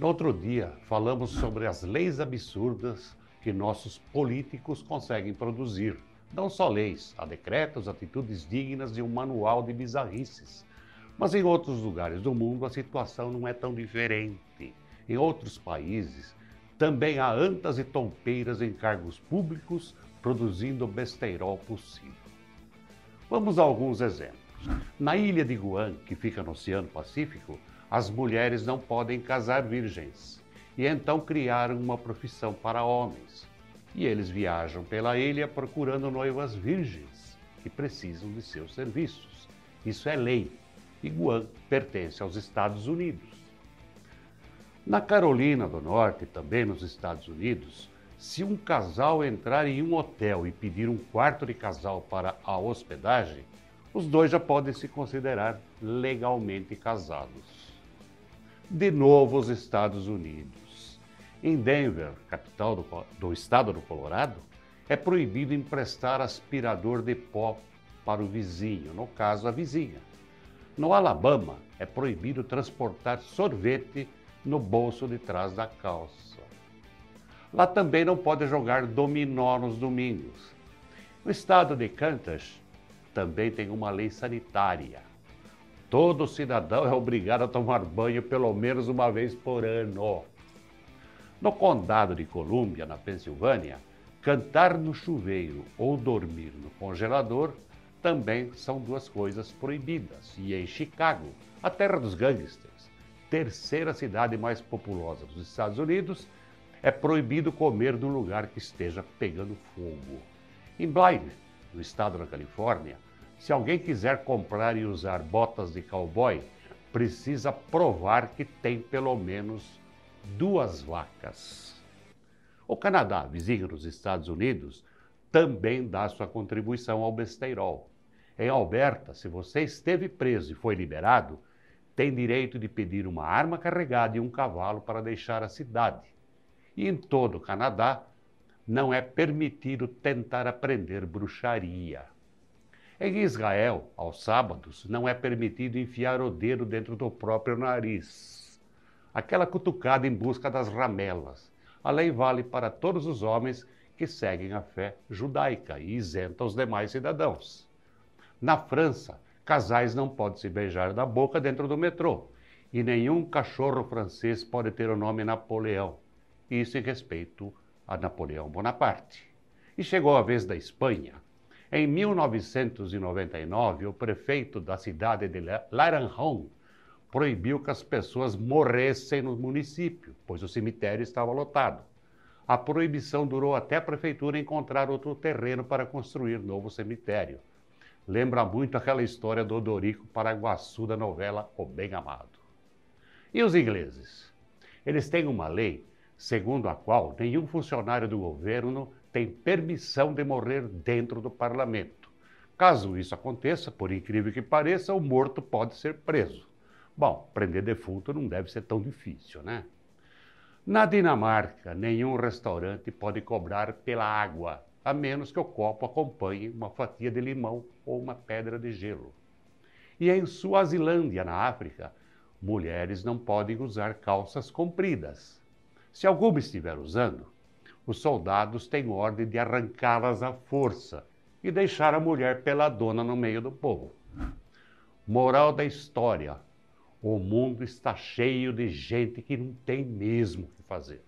No outro dia, falamos sobre as leis absurdas que nossos políticos conseguem produzir. Não só leis, há decretos, atitudes dignas de um manual de bizarrices. Mas em outros lugares do mundo a situação não é tão diferente. Em outros países, também há antas e tompeiras em cargos públicos produzindo besteirol possível. Vamos a alguns exemplos. Na ilha de Guam, que fica no Oceano Pacífico, as mulheres não podem casar virgens e então criaram uma profissão para homens. E eles viajam pela ilha procurando noivas virgens que precisam de seus serviços. Isso é lei. E Guam pertence aos Estados Unidos. Na Carolina do Norte, também nos Estados Unidos, se um casal entrar em um hotel e pedir um quarto de casal para a hospedagem, os dois já podem se considerar legalmente casados de novo os Estados Unidos. Em Denver, capital do, do estado do Colorado, é proibido emprestar aspirador de pó para o vizinho, no caso, a vizinha. No Alabama, é proibido transportar sorvete no bolso de trás da calça. Lá também não pode jogar dominó nos domingos. No estado de Kansas, também tem uma lei sanitária Todo cidadão é obrigado a tomar banho pelo menos uma vez por ano. No condado de Colômbia, na Pensilvânia, cantar no chuveiro ou dormir no congelador também são duas coisas proibidas. E em Chicago, a terra dos gangsters, terceira cidade mais populosa dos Estados Unidos, é proibido comer num lugar que esteja pegando fogo. Em Blythe, no estado da Califórnia, se alguém quiser comprar e usar botas de cowboy, precisa provar que tem pelo menos duas vacas. O Canadá, vizinho dos Estados Unidos, também dá sua contribuição ao besteirol. Em Alberta, se você esteve preso e foi liberado, tem direito de pedir uma arma carregada e um cavalo para deixar a cidade. E em todo o Canadá, não é permitido tentar aprender bruxaria. Em Israel, aos sábados, não é permitido enfiar o dedo dentro do próprio nariz. Aquela cutucada em busca das ramelas. A lei vale para todos os homens que seguem a fé judaica e isenta os demais cidadãos. Na França, casais não podem se beijar na boca dentro do metrô e nenhum cachorro francês pode ter o nome Napoleão. Isso em respeito a Napoleão Bonaparte. E chegou a vez da Espanha. Em 1999, o prefeito da cidade de Laranjón proibiu que as pessoas morressem no município, pois o cemitério estava lotado. A proibição durou até a prefeitura encontrar outro terreno para construir novo cemitério. Lembra muito aquela história do Odorico Paraguaçu da novela O Bem Amado. E os ingleses? Eles têm uma lei segundo a qual nenhum funcionário do governo tem permissão de morrer dentro do parlamento. Caso isso aconteça, por incrível que pareça, o morto pode ser preso. Bom, prender defunto não deve ser tão difícil, né? Na Dinamarca, nenhum restaurante pode cobrar pela água, a menos que o copo acompanhe uma fatia de limão ou uma pedra de gelo. E em Suazilândia, na África, mulheres não podem usar calças compridas. Se alguma estiver usando, os soldados têm ordem de arrancá-las à força e deixar a mulher pela dona no meio do povo. Moral da história: o mundo está cheio de gente que não tem mesmo o que fazer.